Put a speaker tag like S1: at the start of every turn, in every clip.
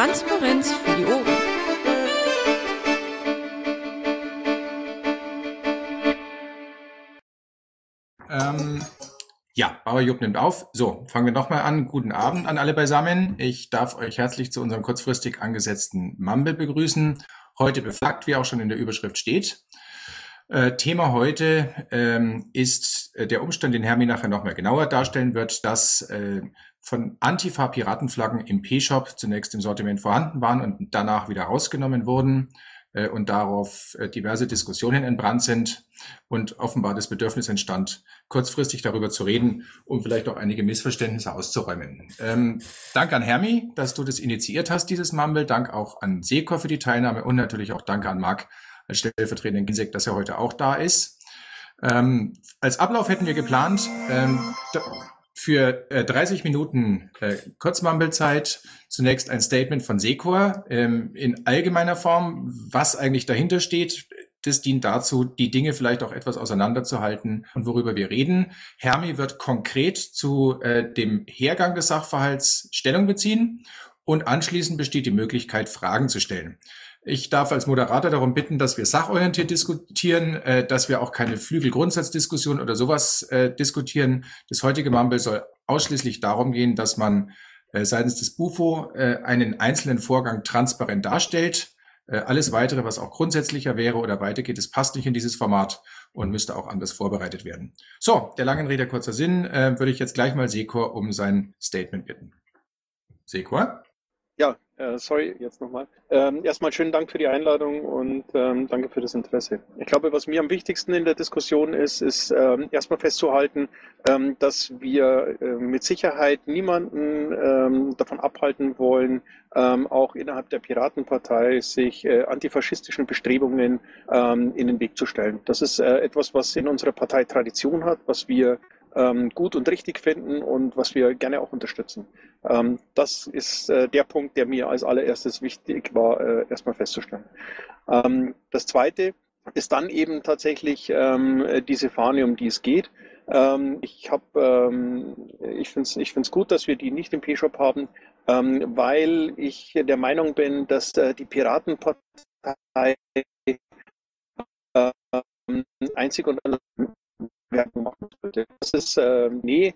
S1: Transparenz für die Ohren.
S2: Ähm, ja, Bauer Jupp nimmt auf. So, fangen wir nochmal an. Guten Abend an alle beisammen. Ich darf euch herzlich zu unserem kurzfristig angesetzten Mumble begrüßen. Heute befragt, wie auch schon in der Überschrift steht. Äh, Thema heute ähm, ist äh, der Umstand, den Hermi nachher nochmal genauer darstellen wird, dass äh, von Antifa-Piratenflaggen im P-Shop zunächst im Sortiment vorhanden waren und danach wieder rausgenommen wurden äh, und darauf äh, diverse Diskussionen entbrannt sind und offenbar das Bedürfnis entstand, kurzfristig darüber zu reden, um vielleicht auch einige Missverständnisse auszuräumen. Ähm, Dank an Hermi, dass du das initiiert hast, dieses Mumble. Dank auch an Seko für die Teilnahme und natürlich auch danke an Marc als stellvertretenden Ginsek, dass er heute auch da ist. Ähm, als Ablauf hätten wir geplant, ähm, für äh, 30 Minuten äh, Kurzmumble-Zeit zunächst ein Statement von Secor ähm, in allgemeiner Form, was eigentlich dahinter steht. Das dient dazu, die Dinge vielleicht auch etwas auseinanderzuhalten und worüber wir reden. Hermi wird konkret zu äh, dem Hergang des Sachverhalts Stellung beziehen und anschließend besteht die Möglichkeit, Fragen zu stellen. Ich darf als Moderator darum bitten, dass wir sachorientiert diskutieren, äh, dass wir auch keine Flügelgrundsatzdiskussion oder sowas äh, diskutieren. Das heutige Mumble soll ausschließlich darum gehen, dass man äh, seitens des BUFO äh, einen einzelnen Vorgang transparent darstellt. Äh, alles weitere, was auch grundsätzlicher wäre oder weitergeht, das passt nicht in dieses Format und müsste auch anders vorbereitet werden. So, der langen Rede kurzer Sinn, äh, würde ich jetzt gleich mal Sekor um sein Statement bitten. Sekor?
S3: Ja, äh, sorry, jetzt nochmal. Ähm, erstmal schönen Dank für die Einladung und ähm, danke für das Interesse. Ich glaube, was mir am wichtigsten in der Diskussion ist, ist ähm, erstmal festzuhalten, dass wir äh, mit Sicherheit niemanden davon abhalten wollen, auch innerhalb der Piratenpartei sich äh, antifaschistischen Bestrebungen in den Weg zu stellen. Das ist etwas, was in unserer Partei Tradition hat, was wir ähm, gut und richtig finden und was wir gerne auch unterstützen. Ähm, das ist äh, der Punkt, der mir als allererstes wichtig war, äh, erstmal festzustellen. Ähm, das Zweite ist dann eben tatsächlich ähm, diese Fahne, um die es geht. Ähm, ich habe, ähm, ich finde es ich find's gut, dass wir die nicht im P-Shop haben, weil ich der Meinung bin, dass äh, die Piratenpartei einzig und allein Werbung machen sollte. Das ist, äh, nee,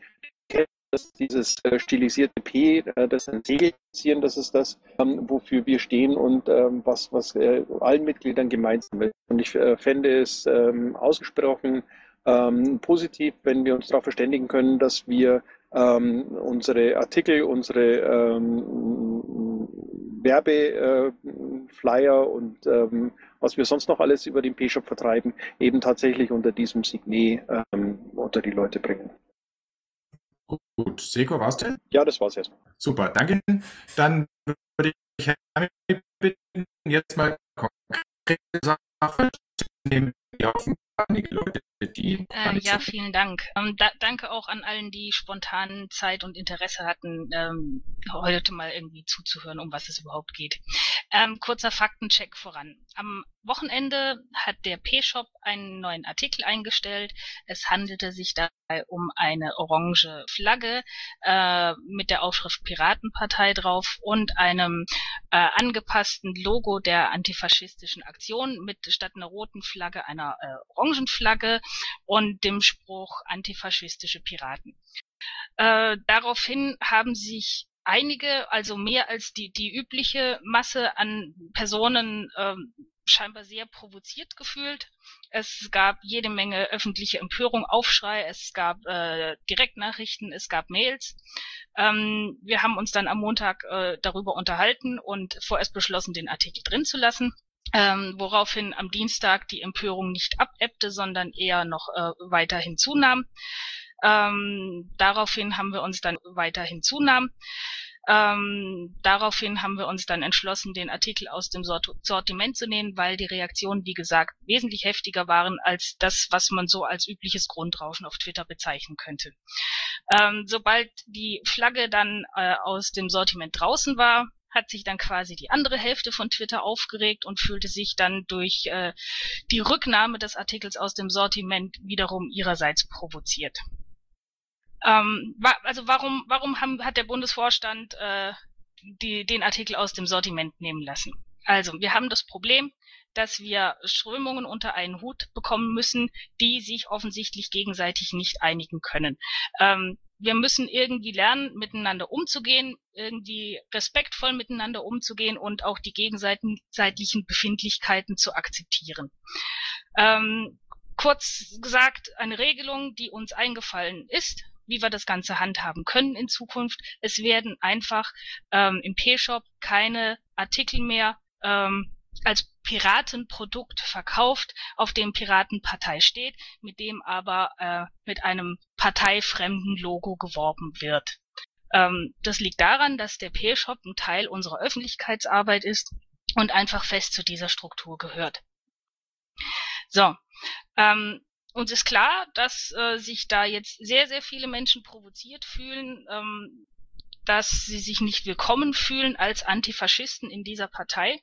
S3: das dieses äh, stilisierte P, äh, das ein Segelzieren, das ist das, ähm, wofür wir stehen und ähm, was, was äh, allen Mitgliedern gemeinsam ist. Und ich äh, fände es ähm, ausgesprochen ähm, positiv, wenn wir uns darauf verständigen können, dass wir ähm, unsere Artikel, unsere ähm, Werbeflyer äh, und was wir sonst noch alles über den P-Shop vertreiben, eben tatsächlich unter diesem Signet ähm, unter die Leute bringen.
S2: Gut, Seko, war's denn?
S3: Ja, das war's erstmal.
S2: Super, danke. Dann würde ich bitten, jetzt mal konkrete Sachen nehmen, die einige Leute
S4: die. Äh, ja, vielen Dank. Ähm, da, danke auch an allen, die spontan Zeit und Interesse hatten, ähm, heute mal irgendwie zuzuhören, um was es überhaupt geht. Ähm, kurzer Faktencheck voran. Am Wochenende hat der P-Shop einen neuen Artikel eingestellt. Es handelte sich dabei um eine orange Flagge äh, mit der Aufschrift Piratenpartei drauf und einem äh, angepassten Logo der antifaschistischen Aktion mit statt einer roten Flagge einer äh, orangen Flagge und dem Spruch antifaschistische Piraten. Äh, daraufhin haben sich einige, also mehr als die, die übliche Masse an Personen ähm, scheinbar sehr provoziert gefühlt. Es gab jede Menge öffentliche Empörung, Aufschrei, es gab äh, Direktnachrichten, es gab Mails. Ähm, wir haben uns dann am Montag äh, darüber unterhalten und vorerst beschlossen, den Artikel drin zu lassen ähm, woraufhin am Dienstag die Empörung nicht abebbte, sondern eher noch äh, weiterhin zunahm. Ähm, daraufhin haben wir uns dann weiterhin zunahm. Ähm, daraufhin haben wir uns dann entschlossen, den Artikel aus dem Sort Sortiment zu nehmen, weil die Reaktionen, wie gesagt, wesentlich heftiger waren als das, was man so als übliches Grundrauschen auf Twitter bezeichnen könnte. Ähm, sobald die Flagge dann äh, aus dem Sortiment draußen war, hat sich dann quasi die andere Hälfte von Twitter aufgeregt und fühlte sich dann durch äh, die Rücknahme des Artikels aus dem Sortiment wiederum ihrerseits provoziert. Ähm, wa also warum, warum haben, hat der Bundesvorstand äh, die, den Artikel aus dem Sortiment nehmen lassen. Also, wir haben das Problem, dass wir Strömungen unter einen Hut bekommen müssen, die sich offensichtlich gegenseitig nicht einigen können. Ähm, wir müssen irgendwie lernen, miteinander umzugehen, irgendwie respektvoll miteinander umzugehen und auch die gegenseitigen Befindlichkeiten zu akzeptieren. Ähm, kurz gesagt, eine Regelung, die uns eingefallen ist, wie wir das Ganze handhaben können in Zukunft. Es werden einfach ähm, im P-Shop keine Artikel mehr ähm, als Piratenprodukt verkauft, auf dem Piratenpartei steht, mit dem aber äh, mit einem parteifremden Logo geworben wird. Ähm, das liegt daran, dass der P-Shop ein Teil unserer Öffentlichkeitsarbeit ist und einfach fest zu dieser Struktur gehört. So, ähm, uns ist klar, dass äh, sich da jetzt sehr, sehr viele Menschen provoziert fühlen, ähm, dass sie sich nicht willkommen fühlen als Antifaschisten in dieser Partei.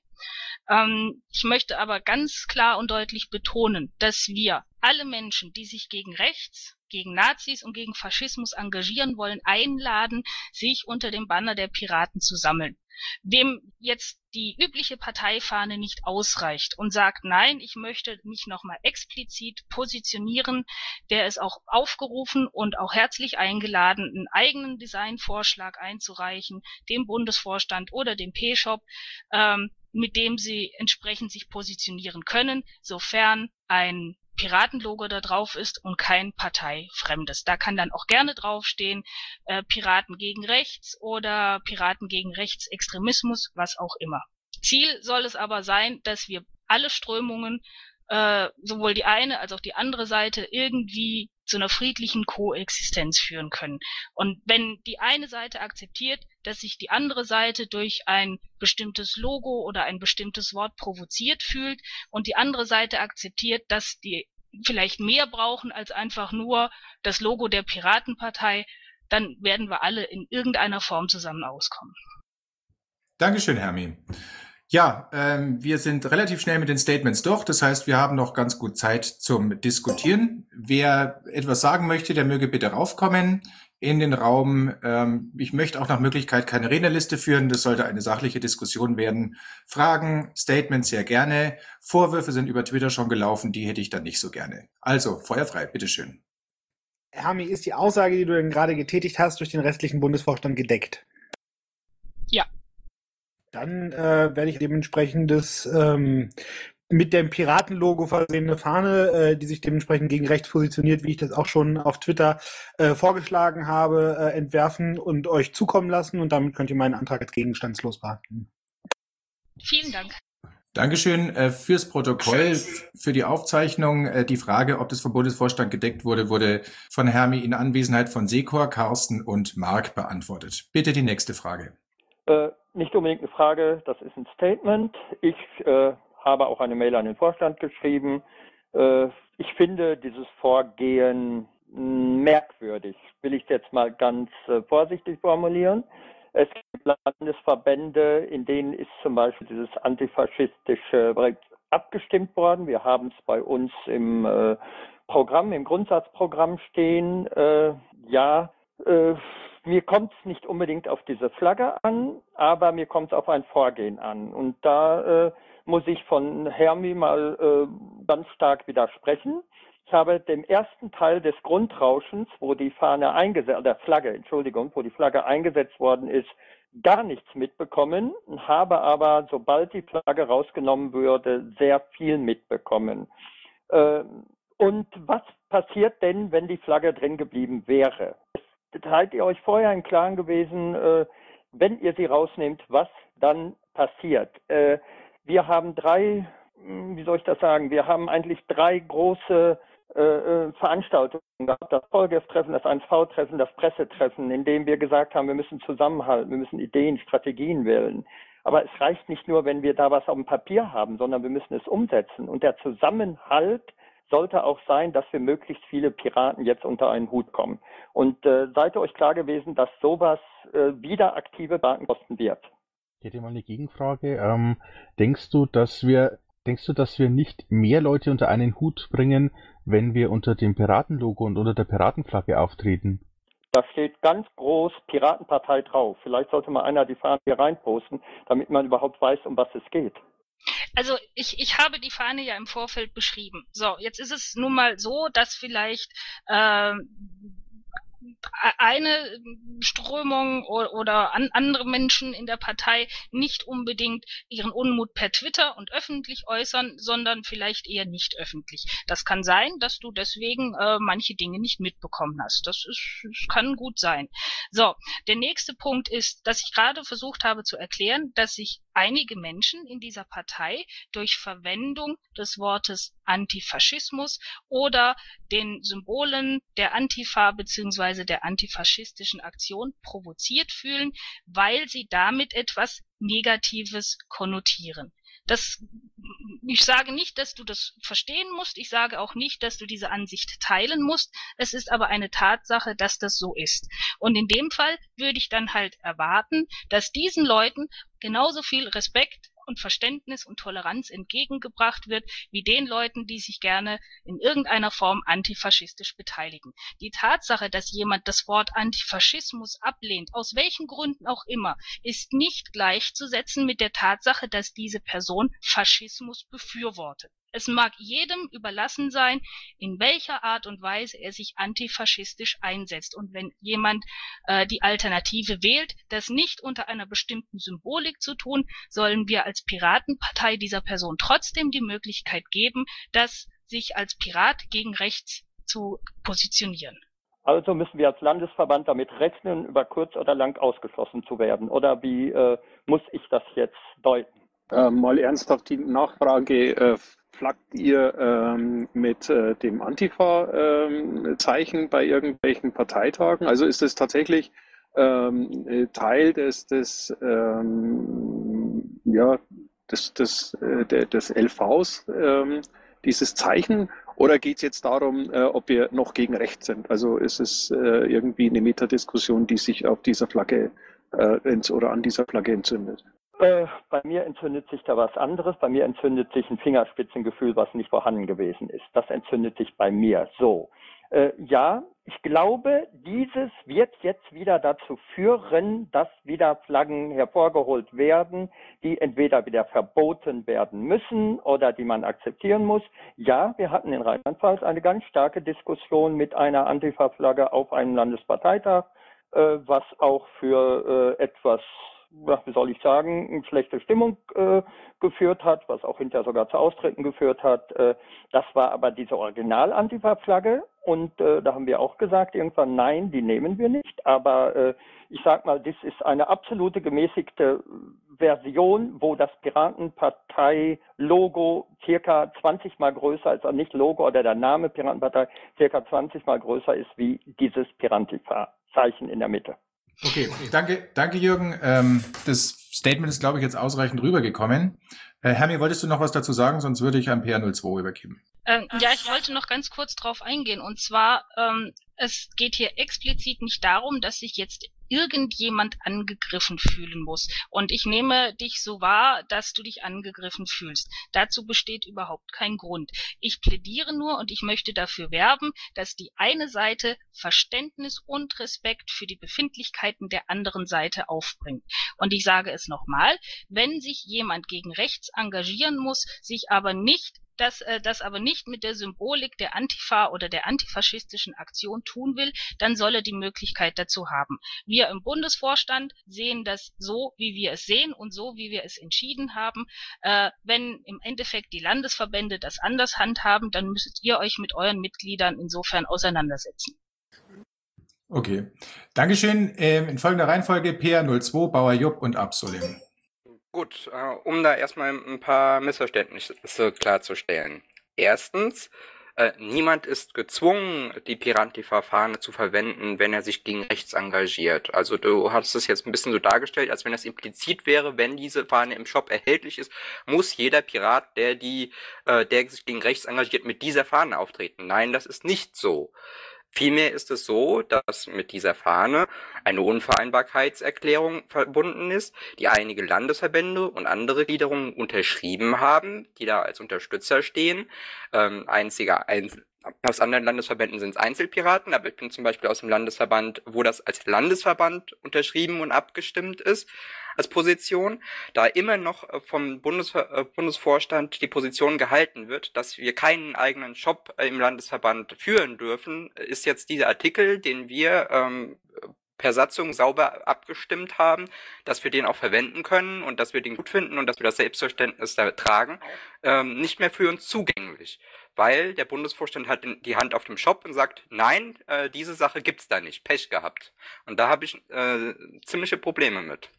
S4: Ähm, ich möchte aber ganz klar und deutlich betonen, dass wir alle Menschen, die sich gegen rechts, gegen Nazis und gegen Faschismus engagieren wollen, einladen, sich unter dem Banner der Piraten zu sammeln. Wem jetzt die übliche Parteifahne nicht ausreicht und sagt, nein, ich möchte mich nochmal explizit positionieren, der ist auch aufgerufen und auch herzlich eingeladen, einen eigenen Designvorschlag einzureichen, dem Bundesvorstand oder dem P-Shop, ähm, mit dem sie entsprechend sich positionieren können, sofern ein Piratenlogo da drauf ist und kein parteifremdes. Da kann dann auch gerne draufstehen, äh, Piraten gegen rechts oder Piraten gegen Rechtsextremismus, was auch immer. Ziel soll es aber sein, dass wir alle Strömungen, äh, sowohl die eine als auch die andere Seite, irgendwie zu einer friedlichen Koexistenz führen können. Und wenn die eine Seite akzeptiert, dass sich die andere Seite durch ein bestimmtes Logo oder ein bestimmtes Wort provoziert fühlt und die andere Seite akzeptiert, dass die vielleicht mehr brauchen als einfach nur das Logo der Piratenpartei, dann werden wir alle in irgendeiner Form zusammen auskommen.
S2: Dankeschön, Hermi. Ja, ähm, wir sind relativ schnell mit den Statements durch. Das heißt, wir haben noch ganz gut Zeit zum Diskutieren. Wer etwas sagen möchte, der möge bitte raufkommen in den Raum. Ähm, ich möchte auch nach Möglichkeit keine Rednerliste führen. Das sollte eine sachliche Diskussion werden. Fragen, Statements sehr gerne. Vorwürfe sind über Twitter schon gelaufen. Die hätte ich dann nicht so gerne. Also, feuerfrei, bitteschön.
S1: Hermi, ist die Aussage, die du denn gerade getätigt hast, durch den restlichen Bundesvorstand gedeckt?
S4: Ja.
S1: Dann äh, werde ich dementsprechend das ähm, mit dem Piratenlogo versehene Fahne, äh, die sich dementsprechend gegen rechts positioniert, wie ich das auch schon auf Twitter äh, vorgeschlagen habe, äh, entwerfen und euch zukommen lassen. Und damit könnt ihr meinen Antrag als gegenstandslos behalten.
S4: Vielen Dank.
S2: Dankeschön äh, fürs Protokoll, für die Aufzeichnung. Äh, die Frage, ob das vom Bundesvorstand gedeckt wurde, wurde von Hermi in Anwesenheit von Sekor, Carsten und Mark beantwortet. Bitte die nächste Frage.
S5: Äh, nicht unbedingt eine Frage, das ist ein Statement. Ich äh, habe auch eine Mail an den Vorstand geschrieben. Äh, ich finde dieses Vorgehen merkwürdig, will ich jetzt mal ganz äh, vorsichtig formulieren. Es gibt Landesverbände, in denen ist zum Beispiel dieses antifaschistische abgestimmt worden. Wir haben es bei uns im äh, Programm, im Grundsatzprogramm stehen. Ja, mir kommt es nicht unbedingt auf diese Flagge an, aber mir kommt es auf ein Vorgehen an. Und da muss ich von Hermi mal äh, ganz stark widersprechen. Ich habe dem ersten Teil des Grundrauschens, wo die Fahne eingesetzt, der Flagge, Entschuldigung, wo die Flagge eingesetzt worden ist, gar nichts mitbekommen, habe aber, sobald die Flagge rausgenommen würde, sehr viel mitbekommen. Äh, und was passiert denn, wenn die Flagge drin geblieben wäre? Seid ihr euch vorher im Klaren gewesen, äh, wenn ihr sie rausnehmt, was dann passiert? Äh, wir haben drei, hm, wie soll ich das sagen, wir haben eigentlich drei große äh, äh Veranstaltungen gehabt, das Vollgef-Treffen, das 1V-Treffen, das Pressetreffen, in dem wir gesagt haben, wir müssen zusammenhalten, wir müssen Ideen, Strategien wählen. Aber es reicht nicht nur, wenn wir da was auf dem Papier haben, sondern wir müssen es umsetzen. Und der Zusammenhalt sollte auch sein, dass wir möglichst viele Piraten jetzt unter einen Hut kommen. Und äh, seid ihr euch klar gewesen, dass sowas äh, wieder aktive Daten kosten wird?
S6: Ich hätte mal eine Gegenfrage. Ähm, denkst du, dass wir, denkst du, dass wir nicht mehr Leute unter einen Hut bringen, wenn wir unter dem Piratenlogo und unter der Piratenflagge auftreten?
S5: Da steht ganz groß Piratenpartei drauf. Vielleicht sollte mal einer die Fahne hier reinposten, damit man überhaupt weiß, um was es geht.
S4: Also ich, ich habe die Fahne ja im Vorfeld beschrieben. So, jetzt ist es nun mal so, dass vielleicht äh, eine Strömung oder an andere Menschen in der Partei nicht unbedingt ihren Unmut per Twitter und öffentlich äußern, sondern vielleicht eher nicht öffentlich. Das kann sein, dass du deswegen äh, manche Dinge nicht mitbekommen hast. Das, ist, das kann gut sein. So, der nächste Punkt ist, dass ich gerade versucht habe zu erklären, dass sich einige Menschen in dieser Partei durch Verwendung des Wortes Antifaschismus oder den Symbolen der Antifa bzw. der antifaschistischen Aktion provoziert fühlen, weil sie damit etwas Negatives konnotieren. Das, ich sage nicht, dass du das verstehen musst. Ich sage auch nicht, dass du diese Ansicht teilen musst. Es ist aber eine Tatsache, dass das so ist. Und in dem Fall würde ich dann halt erwarten, dass diesen Leuten genauso viel Respekt und Verständnis und Toleranz entgegengebracht wird, wie den Leuten, die sich gerne in irgendeiner Form antifaschistisch beteiligen. Die Tatsache, dass jemand das Wort Antifaschismus ablehnt, aus welchen Gründen auch immer, ist nicht gleichzusetzen mit der Tatsache, dass diese Person Faschismus befürwortet. Es mag jedem überlassen sein, in welcher Art und Weise er sich antifaschistisch einsetzt. Und wenn jemand äh, die Alternative wählt, das nicht unter einer bestimmten Symbolik zu tun, sollen wir als Piratenpartei dieser Person trotzdem die Möglichkeit geben, das sich als Pirat gegen rechts zu positionieren.
S5: Also müssen wir als Landesverband damit rechnen, über kurz oder lang ausgeschlossen zu werden. Oder wie äh, muss ich das jetzt deuten?
S3: Äh, mal ernsthaft die Nachfrage äh, flaggt ihr ähm, mit äh, dem Antifa-Zeichen ähm, bei irgendwelchen Parteitagen? Also ist es tatsächlich ähm, äh, Teil des, des, ähm, ja, des, des, äh, des LVs, ähm, dieses Zeichen? Oder geht es jetzt darum, äh, ob wir noch gegen Recht sind? Also ist es äh, irgendwie eine Metadiskussion, die sich auf dieser Flagge äh, oder an dieser Flagge entzündet?
S5: Äh, bei mir entzündet sich da was anderes. Bei mir entzündet sich ein Fingerspitzengefühl, was nicht vorhanden gewesen ist. Das entzündet sich bei mir so. Äh, ja, ich glaube, dieses wird jetzt wieder dazu führen, dass wieder Flaggen hervorgeholt werden, die entweder wieder verboten werden müssen oder die man akzeptieren muss. Ja, wir hatten in Rheinland-Pfalz eine ganz starke Diskussion mit einer Antifa-Flagge auf einem Landesparteitag, äh, was auch für äh, etwas wie soll ich sagen, schlechte Stimmung äh, geführt hat, was auch hinterher sogar zu Austritten geführt hat. Äh, das war aber diese Original-Antifa-Flagge und äh, da haben wir auch gesagt irgendwann, nein, die nehmen wir nicht. Aber äh, ich sag mal, das ist eine absolute gemäßigte Version, wo das Piratenpartei-Logo circa 20 mal größer ist, also nicht Logo oder der Name Piratenpartei circa 20 mal größer ist wie dieses Pirantifa-Zeichen in der Mitte.
S2: Okay, danke, danke Jürgen. Ähm, das Statement ist, glaube ich, jetzt ausreichend rübergekommen. Äh, Hermi, wolltest du noch was dazu sagen? Sonst würde ich an PR02 übergeben.
S4: Ähm, ja, ich wollte noch ganz kurz drauf eingehen. Und zwar, ähm, es geht hier explizit nicht darum, dass sich jetzt irgendjemand angegriffen fühlen muss. Und ich nehme dich so wahr, dass du dich angegriffen fühlst. Dazu besteht überhaupt kein Grund. Ich plädiere nur und ich möchte dafür werben, dass die eine Seite Verständnis und Respekt für die Befindlichkeiten der anderen Seite aufbringt. Und ich sage es nochmal, wenn sich jemand gegen rechts engagieren muss, sich aber nicht das, äh, das aber nicht mit der Symbolik der Antifa oder der antifaschistischen Aktion tun will, dann soll er die Möglichkeit dazu haben. Wir im Bundesvorstand sehen das so, wie wir es sehen und so, wie wir es entschieden haben. Äh, wenn im Endeffekt die Landesverbände das anders handhaben, dann müsstet ihr euch mit euren Mitgliedern insofern auseinandersetzen.
S2: Okay. Dankeschön. Ähm, in folgender Reihenfolge PR02, Bauer Jupp und Absolem.
S7: Gut, äh, um da erstmal ein paar Missverständnisse klarzustellen. Erstens, äh, niemand ist gezwungen, die Pirantifa-Fahne zu verwenden, wenn er sich gegen rechts engagiert. Also du hast es jetzt ein bisschen so dargestellt, als wenn das implizit wäre, wenn diese Fahne im Shop erhältlich ist, muss jeder Pirat, der die, äh, der sich gegen rechts engagiert, mit dieser Fahne auftreten. Nein, das ist nicht so. Vielmehr ist es so, dass mit dieser Fahne eine Unvereinbarkeitserklärung verbunden ist, die einige Landesverbände und andere Gliederungen unterschrieben haben, die da als Unterstützer stehen. Ähm, einziger ein aus anderen Landesverbänden sind es Einzelpiraten, aber ich bin zum Beispiel aus dem Landesverband, wo das als Landesverband unterschrieben und abgestimmt ist als Position, da immer noch äh, vom Bundes äh, Bundesvorstand die Position gehalten wird, dass wir keinen eigenen Shop äh, im Landesverband führen dürfen, ist jetzt dieser Artikel, den wir ähm, per Satzung sauber abgestimmt haben, dass wir den auch verwenden können und dass wir den gut finden und dass wir das Selbstverständnis da tragen, ähm, nicht mehr für uns zugänglich. Weil der Bundesvorstand hat die Hand auf dem Shop und sagt, nein, äh, diese Sache gibt's da nicht, Pech gehabt. Und da habe ich äh, ziemliche Probleme mit.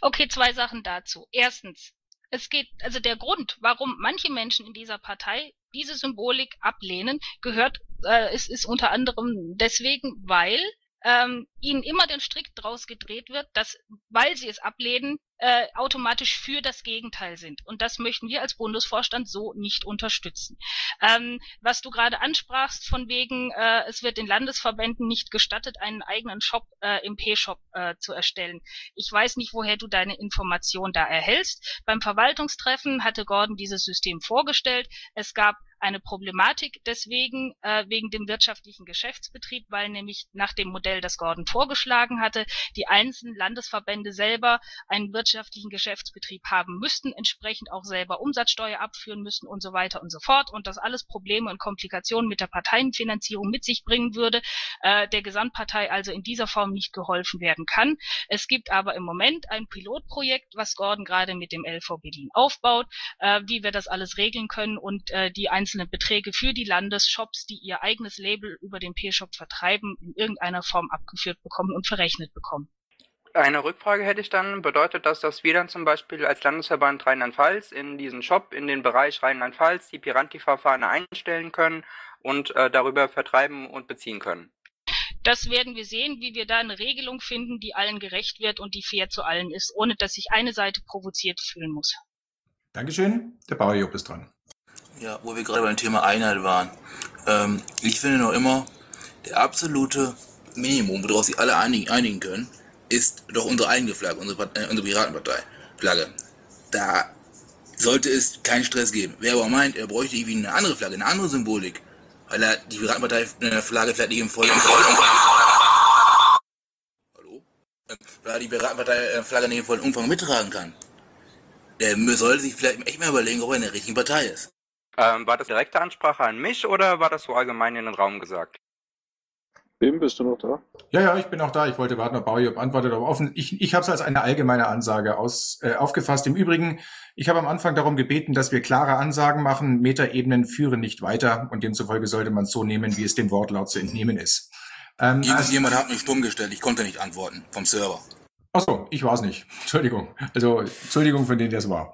S4: Okay, zwei Sachen dazu. Erstens, es geht, also der Grund, warum manche Menschen in dieser Partei diese Symbolik ablehnen, gehört, äh, ist, ist unter anderem deswegen, weil ähm, ihnen immer den Strick draus gedreht wird, dass, weil sie es ablehnen, äh, automatisch für das Gegenteil sind. Und das möchten wir als Bundesvorstand so nicht unterstützen. Ähm, was du gerade ansprachst, von wegen, äh, es wird den Landesverbänden nicht gestattet, einen eigenen Shop äh, im P-Shop äh, zu erstellen. Ich weiß nicht, woher du deine Information da erhältst. Beim Verwaltungstreffen hatte Gordon dieses System vorgestellt. Es gab eine Problematik deswegen, äh, wegen dem wirtschaftlichen Geschäftsbetrieb, weil nämlich nach dem Modell, das Gordon vorgeschlagen hatte, die einzelnen Landesverbände selber einen wirtschaftlichen Geschäftsbetrieb haben müssten, entsprechend auch selber Umsatzsteuer abführen müssten und so weiter und so fort und das alles Probleme und Komplikationen mit der Parteienfinanzierung mit sich bringen würde, äh, der Gesamtpartei also in dieser Form nicht geholfen werden kann. Es gibt aber im Moment ein Pilotprojekt, was Gordon gerade mit dem LV Berlin aufbaut, äh, wie wir das alles regeln können und äh, die einzelnen Beträge für die Landesshops, die ihr eigenes Label über den P-Shop vertreiben, in irgendeiner Form abgeführt bekommen und verrechnet bekommen.
S7: Eine Rückfrage hätte ich dann. Bedeutet das, dass wir dann zum Beispiel als Landesverband Rheinland-Pfalz in diesen Shop, in den Bereich Rheinland-Pfalz, die Piranti-Verfahren einstellen können und äh, darüber vertreiben und beziehen können?
S4: Das werden wir sehen, wie wir da eine Regelung finden, die allen gerecht wird und die fair zu allen ist, ohne dass sich eine Seite provoziert fühlen muss.
S2: Dankeschön. Der Bauer Job ist dran.
S8: Ja, wo wir gerade beim Thema Einheit waren. Ähm, ich finde noch immer, der absolute Minimum, worauf sich alle einigen, einigen können, ist doch unsere eigene Flagge, unsere, äh, unsere Piratenpartei. Flagge. Da sollte es keinen Stress geben. Wer aber meint, er bräuchte irgendwie eine andere Flagge, eine andere Symbolik, weil er die Piratenpartei eine Flagge vielleicht nicht im vollen Hallo? Weil er die Piratenpartei äh, Flagge nicht im vollen Umfang mittragen kann. Der sollte sich vielleicht echt mal überlegen, ob er in der richtigen Partei ist.
S7: Ähm, war das direkte Ansprache an mich oder war das so allgemein in den Raum gesagt?
S3: Bim, bist du noch da?
S2: Ja, ja, ich bin auch da. Ich wollte warten, ob Baujob antwortet, aber offen. Ich, ich habe es als eine allgemeine Ansage aus, äh, aufgefasst. Im Übrigen, ich habe am Anfang darum gebeten, dass wir klare Ansagen machen. Metaebenen führen nicht weiter und demzufolge sollte man es so nehmen, wie es dem Wortlaut zu entnehmen ist.
S8: Ähm, also, jemand hat mich stumm gestellt. Ich konnte nicht antworten vom Server.
S2: Ach so, ich war es nicht. Entschuldigung. Also Entschuldigung von denen, der es war.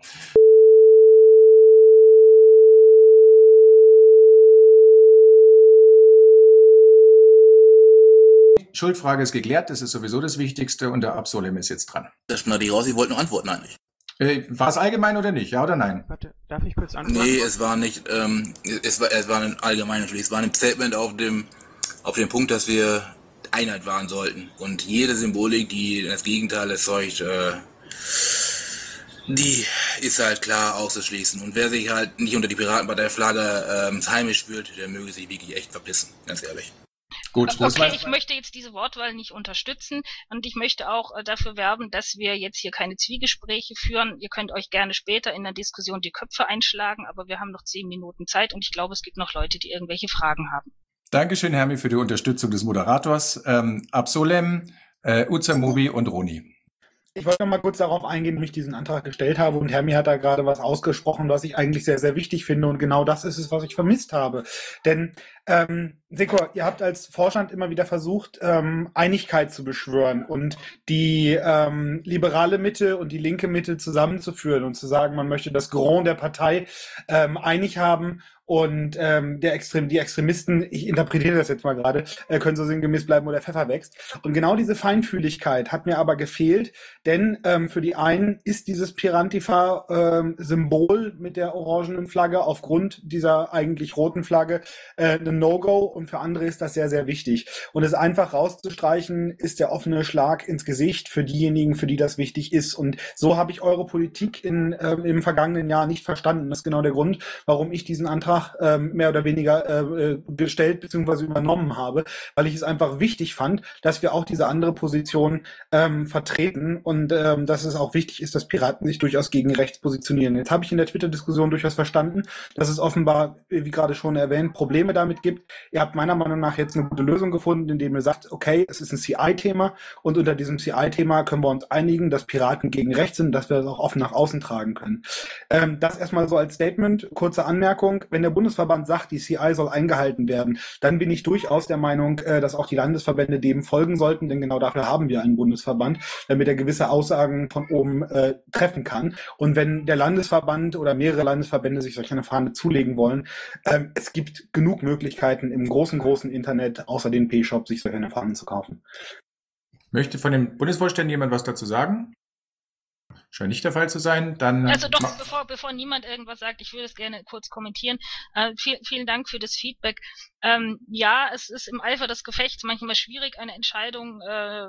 S2: Schuldfrage ist geklärt, das ist sowieso das Wichtigste und der Absolem ist jetzt dran.
S8: Das schneide ich raus, ich wollte nur antworten eigentlich.
S2: Äh, war es allgemein oder nicht, ja oder nein?
S9: Warte, darf ich kurz antworten?
S8: Nee, es war nicht, ähm, es war, es war ein allgemeines es war ein Statement auf dem, auf dem Punkt, dass wir Einheit wahren sollten. Und jede Symbolik, die das Gegenteil erzeugt, äh, die ist halt klar auszuschließen. Und wer sich halt nicht unter die Piratenpartei-Flagge ähm, heimisch fühlt, der möge sich wirklich echt verpissen, ganz ehrlich.
S4: Gut, das okay, ich möchte jetzt diese Wortwahl nicht unterstützen und ich möchte auch äh, dafür werben, dass wir jetzt hier keine Zwiegespräche führen. Ihr könnt euch gerne später in der Diskussion die Köpfe einschlagen, aber wir haben noch zehn Minuten Zeit und ich glaube, es gibt noch Leute, die irgendwelche Fragen haben.
S2: Dankeschön, Hermi, für die Unterstützung des Moderators. Ähm, Absolem, äh, Uzamobi und Roni.
S1: Ich wollte noch mal kurz darauf eingehen, wie ich diesen Antrag gestellt habe. Und Hermi hat da gerade was ausgesprochen, was ich eigentlich sehr, sehr wichtig finde. Und genau das ist es, was ich vermisst habe. Denn ähm, Sekor, ihr habt als Vorstand immer wieder versucht, ähm, Einigkeit zu beschwören und die ähm, liberale Mitte und die linke Mitte zusammenzuführen und zu sagen, man möchte das Grand der Partei ähm, einig haben und ähm, der Extrem, die Extremisten, ich interpretiere das jetzt mal gerade, äh, können so sinngemäß bleiben, wo der Pfeffer wächst. Und genau diese Feinfühligkeit hat mir aber gefehlt, denn ähm, für die einen ist dieses Pirantifa-Symbol ähm, mit der orangenen Flagge aufgrund dieser eigentlich roten Flagge äh, ein No-Go und für andere ist das sehr, sehr wichtig. Und es einfach rauszustreichen, ist der offene Schlag ins Gesicht für diejenigen, für die das wichtig ist. Und so habe ich eure Politik in, ähm, im vergangenen Jahr nicht verstanden. Das ist genau der Grund, warum ich diesen Antrag nach ähm, mehr oder weniger äh, gestellt bzw. übernommen habe, weil ich es einfach wichtig fand, dass wir auch diese andere Position ähm, vertreten und ähm, dass es auch wichtig ist, dass Piraten sich durchaus gegen rechts positionieren. Jetzt habe ich in der Twitter-Diskussion durchaus verstanden, dass es offenbar, wie gerade schon erwähnt, Probleme damit gibt. Ihr habt meiner Meinung nach jetzt eine gute Lösung gefunden, indem ihr sagt, okay, es ist ein CI-Thema und unter diesem CI-Thema können wir uns einigen, dass Piraten gegen rechts sind, dass wir das auch offen nach außen tragen können. Ähm, das erstmal so als Statement. Kurze Anmerkung. Wenn der Bundesverband sagt, die CI soll eingehalten werden, dann bin ich durchaus der Meinung, äh, dass auch die Landesverbände dem folgen sollten, denn genau dafür haben wir einen Bundesverband, damit er gewisse Aussagen von oben äh, treffen kann. Und wenn der Landesverband oder mehrere Landesverbände sich solch eine Fahne zulegen wollen, ähm, es gibt genug Möglichkeiten im großen, großen Internet, außer den P-Shop, sich solche Fahnen zu kaufen.
S2: Möchte von den Bundesvorständen jemand was dazu sagen? Scheint nicht der Fall zu sein. Dann
S4: also doch, bevor, bevor niemand irgendwas sagt, ich würde es gerne kurz kommentieren. Äh, viel, vielen Dank für das Feedback. Ähm, ja, es ist im Eifer des Gefechts manchmal schwierig, eine Entscheidung äh,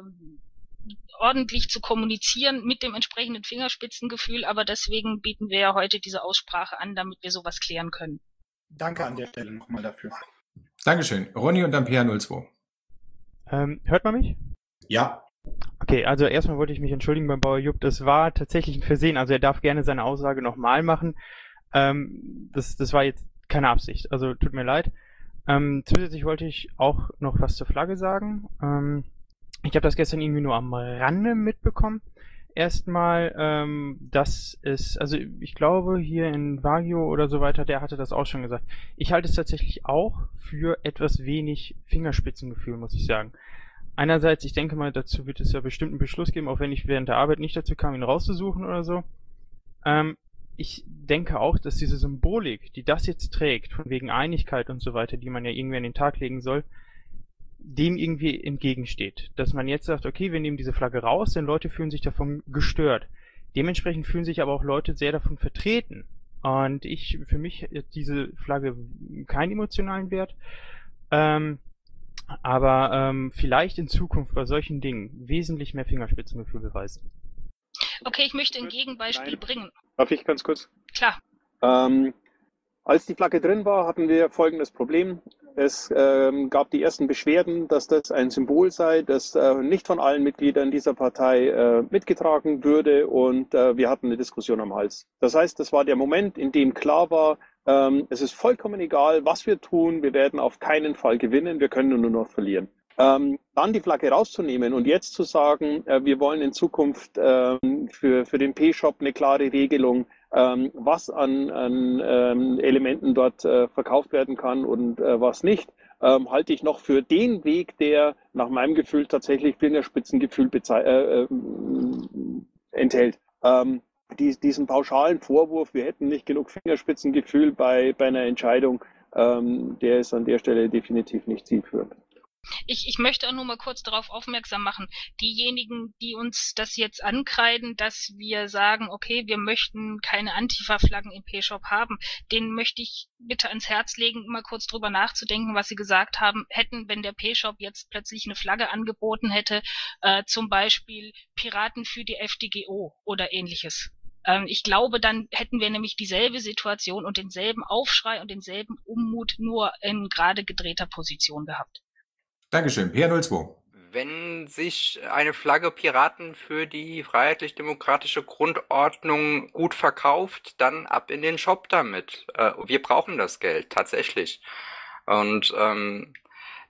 S4: ordentlich zu kommunizieren mit dem entsprechenden Fingerspitzengefühl, aber deswegen bieten wir ja heute diese Aussprache an, damit wir sowas klären können.
S1: Danke an der Stelle nochmal dafür.
S2: Dankeschön. Ronny und dann PH02.
S9: Ähm, hört man mich?
S2: Ja.
S9: Okay, also erstmal wollte ich mich entschuldigen beim Bauer Jupp. Das war tatsächlich ein Versehen. Also er darf gerne seine Aussage nochmal machen. Ähm, das, das war jetzt keine Absicht. Also tut mir leid. Ähm, zusätzlich wollte ich auch noch was zur Flagge sagen. Ähm, ich habe das gestern irgendwie nur am Rande mitbekommen. Erstmal, ähm, dass es, also ich glaube hier in Wagyu oder so weiter, der hatte das auch schon gesagt. Ich halte es tatsächlich auch für etwas wenig Fingerspitzengefühl, muss ich sagen einerseits, ich denke mal, dazu wird es ja bestimmt einen Beschluss geben, auch wenn ich während der Arbeit nicht dazu kam, ihn rauszusuchen oder so. Ähm, ich denke auch, dass diese Symbolik, die das jetzt trägt, von wegen Einigkeit und so weiter, die man ja irgendwie an den Tag legen soll, dem irgendwie entgegensteht. Dass man jetzt sagt, okay, wir nehmen diese Flagge raus, denn Leute fühlen sich davon gestört. Dementsprechend fühlen sich aber auch Leute sehr davon vertreten. Und ich, für mich hat diese Flagge keinen emotionalen Wert. Ähm, aber ähm, vielleicht in Zukunft bei solchen Dingen wesentlich mehr Fingerspitzengefühl beweisen.
S4: Okay, ich möchte ein Gegenbeispiel Nein. bringen.
S3: Darf ich ganz kurz?
S4: Klar.
S3: Ähm, als die Flagge drin war, hatten wir folgendes Problem. Es ähm, gab die ersten Beschwerden, dass das ein Symbol sei, das äh, nicht von allen Mitgliedern dieser Partei äh, mitgetragen würde und äh, wir hatten eine Diskussion am Hals. Das heißt, das war der Moment, in dem klar war, ähm, es ist vollkommen egal, was wir tun. Wir werden auf keinen Fall gewinnen. Wir können nur noch verlieren. Ähm, dann die Flagge rauszunehmen und jetzt zu sagen, äh, wir wollen in Zukunft ähm, für, für den P-Shop eine klare Regelung, ähm, was an, an ähm, Elementen dort äh, verkauft werden kann und äh, was nicht, ähm, halte ich noch für den Weg, der nach meinem Gefühl tatsächlich Fingerspitzengefühl äh, äh, enthält. Ähm, die, diesen pauschalen Vorwurf, wir hätten nicht genug Fingerspitzengefühl bei, bei einer Entscheidung, ähm, der ist an der Stelle definitiv nicht zielführend.
S4: Ich, ich möchte auch nur mal kurz darauf aufmerksam machen, diejenigen, die uns das jetzt ankreiden, dass wir sagen, okay, wir möchten keine Antifa-Flaggen im P-Shop haben, denen möchte ich bitte ans Herz legen, mal kurz drüber nachzudenken, was sie gesagt haben, hätten, wenn der P-Shop jetzt plötzlich eine Flagge angeboten hätte, äh, zum Beispiel Piraten für die FDGO oder ähnliches. Ähm, ich glaube, dann hätten wir nämlich dieselbe Situation und denselben Aufschrei und denselben Unmut nur in gerade gedrehter Position gehabt.
S2: Dankeschön. PR02.
S7: Wenn sich eine Flagge Piraten für die freiheitlich-demokratische Grundordnung gut verkauft, dann ab in den Shop damit. Äh, wir brauchen das Geld, tatsächlich. Und ähm,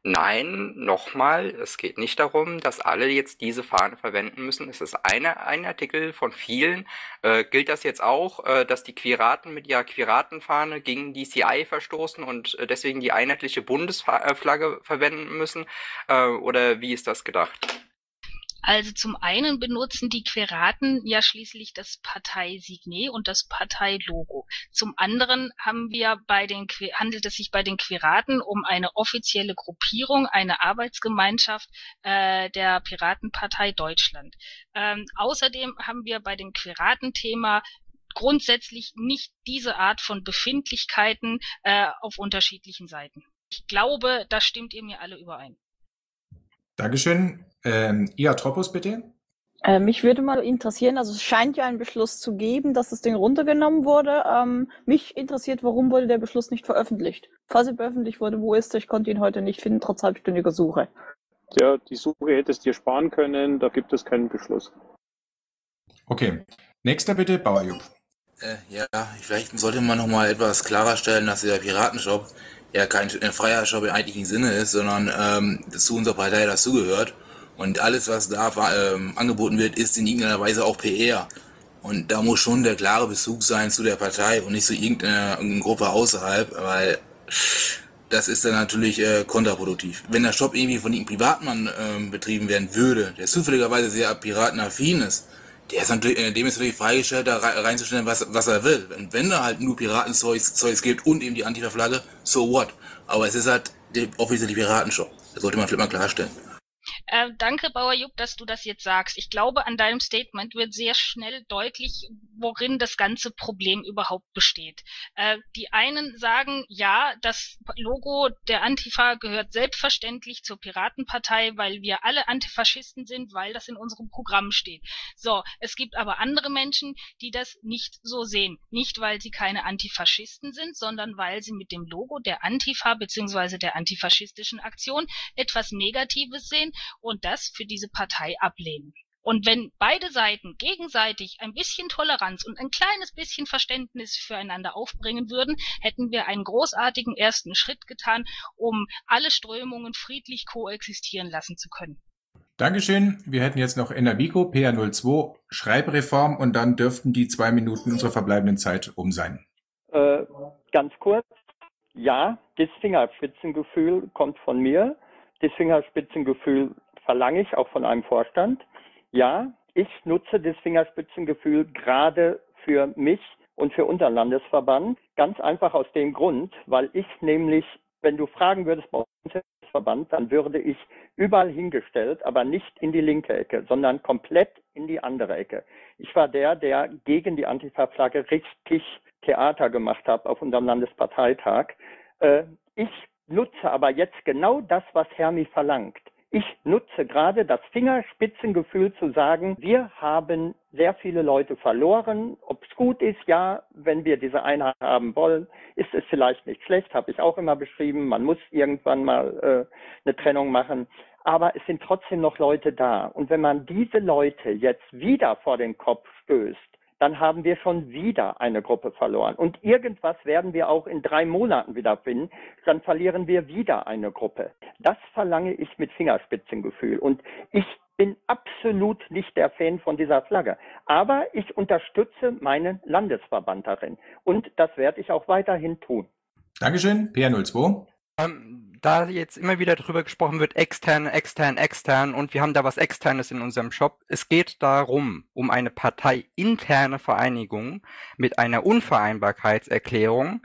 S7: Nein, nochmal, es geht nicht darum, dass alle jetzt diese Fahne verwenden müssen. Es ist eine, ein Artikel von vielen. Äh, gilt das jetzt auch, äh, dass die Quiraten mit ihrer Quiratenfahne gegen die CI verstoßen und äh, deswegen die einheitliche Bundesflagge verwenden müssen? Äh, oder wie ist das gedacht?
S4: Also zum einen benutzen die Queraten ja schließlich das Parteisignet und das Parteilogo. Zum anderen haben wir bei den, handelt es sich bei den Queraten um eine offizielle Gruppierung, eine Arbeitsgemeinschaft äh, der Piratenpartei Deutschland. Ähm, außerdem haben wir bei dem Queratenthema grundsätzlich nicht diese Art von Befindlichkeiten äh, auf unterschiedlichen Seiten. Ich glaube, da stimmt ihr mir alle überein.
S2: Dankeschön. Ähm, Iatropos, bitte.
S10: Äh, mich würde mal interessieren, also es scheint ja einen Beschluss zu geben, dass das Ding runtergenommen wurde. Ähm, mich interessiert, warum wurde der Beschluss nicht veröffentlicht? Falls er veröffentlicht wurde, wo ist er? Ich konnte ihn heute nicht finden, trotz halbstündiger Suche.
S3: Ja, die Suche hättest dir sparen können, da gibt es keinen Beschluss.
S2: Okay. Nächster bitte, Bauerjupp.
S8: Äh, ja, vielleicht sollte man noch mal etwas klarer stellen, dass der Piratenshop ja kein äh, freier Shop im eigentlichen Sinne ist, sondern ähm, zu unserer Partei dazugehört. Und alles, was da ähm, angeboten wird, ist in irgendeiner Weise auch PR. Und da muss schon der klare Bezug sein zu der Partei und nicht zu irgendeiner, irgendeiner Gruppe außerhalb, weil das ist dann natürlich äh, kontraproduktiv. Wenn der Shop irgendwie von irgendeinem Privatmann äh, betrieben werden würde, der zufälligerweise sehr piratenaffin ist, der ist natürlich, äh, dem ist natürlich freigestellt, da reinzustellen, was, was er will. Und wenn da halt nur Piratenzeugs Zeugs gibt und eben die Antifa-Flagge, so what? Aber es ist halt der offizielle Piratenshop. Das sollte man vielleicht mal klarstellen.
S4: Äh, danke, Bauer Jupp, dass du das jetzt sagst. Ich glaube, an deinem Statement wird sehr schnell deutlich, worin das ganze Problem überhaupt besteht. Äh, die einen sagen, ja, das Logo der Antifa gehört selbstverständlich zur Piratenpartei, weil wir alle Antifaschisten sind, weil das in unserem Programm steht. So, es gibt aber andere Menschen, die das nicht so sehen. Nicht, weil sie keine Antifaschisten sind, sondern weil sie mit dem Logo der Antifa bzw. der antifaschistischen Aktion etwas Negatives sehen und das für diese Partei ablehnen. Und wenn beide Seiten gegenseitig ein bisschen Toleranz und ein kleines bisschen Verständnis füreinander aufbringen würden, hätten wir einen großartigen ersten Schritt getan, um alle Strömungen friedlich koexistieren lassen zu können.
S2: Dankeschön. Wir hätten jetzt noch Enabico, PA02, Schreibreform und dann dürften die zwei Minuten unserer verbleibenden Zeit um sein.
S5: Äh, ganz kurz. Ja, das Fingerspitzengefühl kommt von mir. Das Fingerspitzengefühl verlange ich auch von einem Vorstand. Ja, ich nutze das Fingerspitzengefühl gerade für mich und für unseren Landesverband. Ganz einfach aus dem Grund, weil ich nämlich, wenn du fragen würdest bei uns Verband, dann würde ich überall hingestellt, aber nicht in die linke Ecke, sondern komplett in die andere Ecke. Ich war der, der gegen die Antifa-Flagge richtig Theater gemacht hat auf unserem Landesparteitag. Äh, ich nutze aber jetzt genau das, was Hermi verlangt. Ich nutze gerade das Fingerspitzengefühl zu sagen, wir haben sehr viele Leute verloren. Ob es gut ist, ja, wenn wir diese Einheit haben wollen, ist es vielleicht nicht schlecht, habe ich auch immer beschrieben. Man muss irgendwann mal äh, eine Trennung machen. Aber es sind trotzdem noch Leute da. Und wenn man diese Leute jetzt wieder vor den Kopf stößt, dann haben wir schon wieder eine Gruppe verloren. Und irgendwas werden wir auch in drei Monaten wieder finden, dann verlieren wir wieder eine Gruppe. Das verlange ich mit Fingerspitzengefühl. Und ich bin absolut nicht der Fan von dieser Flagge. Aber ich unterstütze meinen Landesverband darin. Und das werde ich auch weiterhin tun.
S2: Dankeschön, PR02.
S7: Ähm, da jetzt immer wieder darüber gesprochen wird, extern, extern, extern und wir haben da was Externes in unserem Shop. Es geht darum, um eine parteiinterne Vereinigung mit einer Unvereinbarkeitserklärung,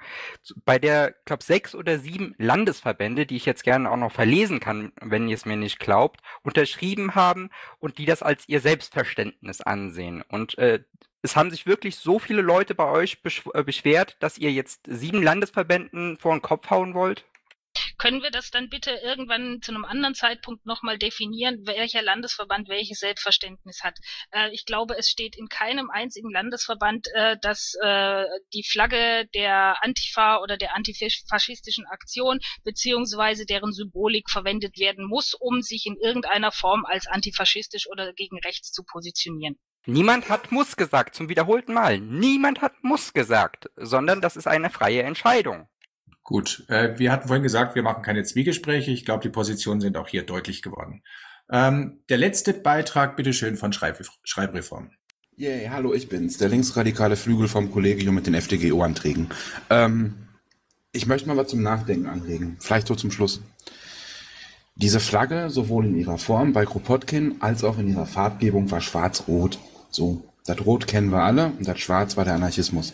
S7: bei der, glaube sechs oder sieben Landesverbände, die ich jetzt gerne auch noch verlesen kann, wenn ihr es mir nicht glaubt, unterschrieben haben und die das als ihr Selbstverständnis ansehen. Und äh, es haben sich wirklich so viele Leute bei euch äh, beschwert, dass ihr jetzt sieben Landesverbänden vor den Kopf hauen wollt?
S4: Können wir das dann bitte irgendwann zu einem anderen Zeitpunkt nochmal definieren, welcher Landesverband welches Selbstverständnis hat? Äh, ich glaube, es steht in keinem einzigen Landesverband, äh, dass äh, die Flagge der Antifa oder der antifaschistischen Aktion beziehungsweise deren Symbolik verwendet werden muss, um sich in irgendeiner Form als antifaschistisch oder gegen rechts zu positionieren.
S7: Niemand hat muss gesagt, zum wiederholten Mal. Niemand hat muss gesagt, sondern das ist eine freie Entscheidung.
S2: Gut, äh, wir hatten vorhin gesagt, wir machen keine Zwiegespräche. Ich glaube, die Positionen sind auch hier deutlich geworden. Ähm, der letzte Beitrag, bitteschön, von Schreib Schreibreform.
S11: Yay, hallo, ich bin's, der linksradikale Flügel vom Kollegium mit den FDGO-Anträgen. Ähm, ich möchte mal was zum Nachdenken anregen, vielleicht so zum Schluss. Diese Flagge, sowohl in ihrer Form bei Kropotkin als auch in ihrer Farbgebung, war schwarz-rot. So, das Rot kennen wir alle und das Schwarz war der Anarchismus.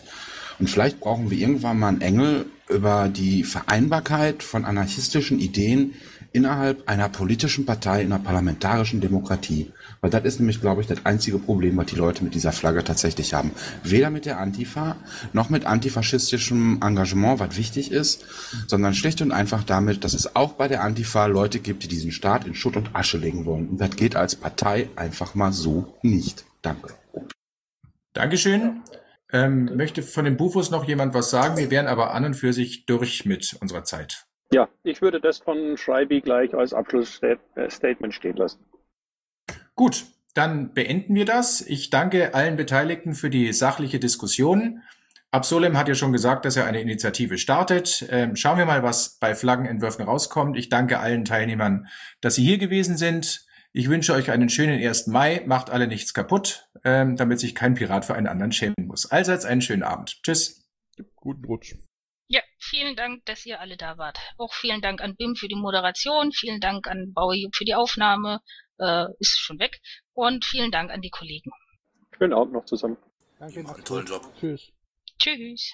S11: Und vielleicht brauchen wir irgendwann mal einen Engel über die Vereinbarkeit von anarchistischen Ideen innerhalb einer politischen Partei in einer parlamentarischen Demokratie. Weil das ist nämlich, glaube ich, das einzige Problem, was die Leute mit dieser Flagge tatsächlich haben. Weder mit der Antifa noch mit antifaschistischem Engagement, was wichtig ist, sondern schlicht und einfach damit, dass es auch bei der Antifa Leute gibt, die diesen Staat in Schutt und Asche legen wollen. Und das geht als Partei einfach mal so nicht. Danke.
S2: Dankeschön. Ähm, möchte von den Bufos noch jemand was sagen? Wir wären aber an und für sich durch mit unserer Zeit.
S3: Ja, ich würde das von Schreibi gleich als Abschlussstatement stehen lassen.
S2: Gut, dann beenden wir das. Ich danke allen Beteiligten für die sachliche Diskussion. Absolem hat ja schon gesagt, dass er eine Initiative startet. Ähm, schauen wir mal, was bei Flaggenentwürfen rauskommt. Ich danke allen Teilnehmern, dass Sie hier gewesen sind. Ich wünsche euch einen schönen 1. Mai. Macht alle nichts kaputt, ähm, damit sich kein Pirat für einen anderen schämen muss. Allseits einen schönen Abend. Tschüss.
S6: Guten Rutsch.
S4: Ja, vielen Dank, dass ihr alle da wart. Auch vielen Dank an BIM für die Moderation, vielen Dank an Bauerjub für die Aufnahme, äh, ist schon weg. Und vielen Dank an die Kollegen.
S3: Schönen Abend noch zusammen.
S6: Danke.
S8: Einen tollen Job.
S6: Tschüss.
S4: Tschüss.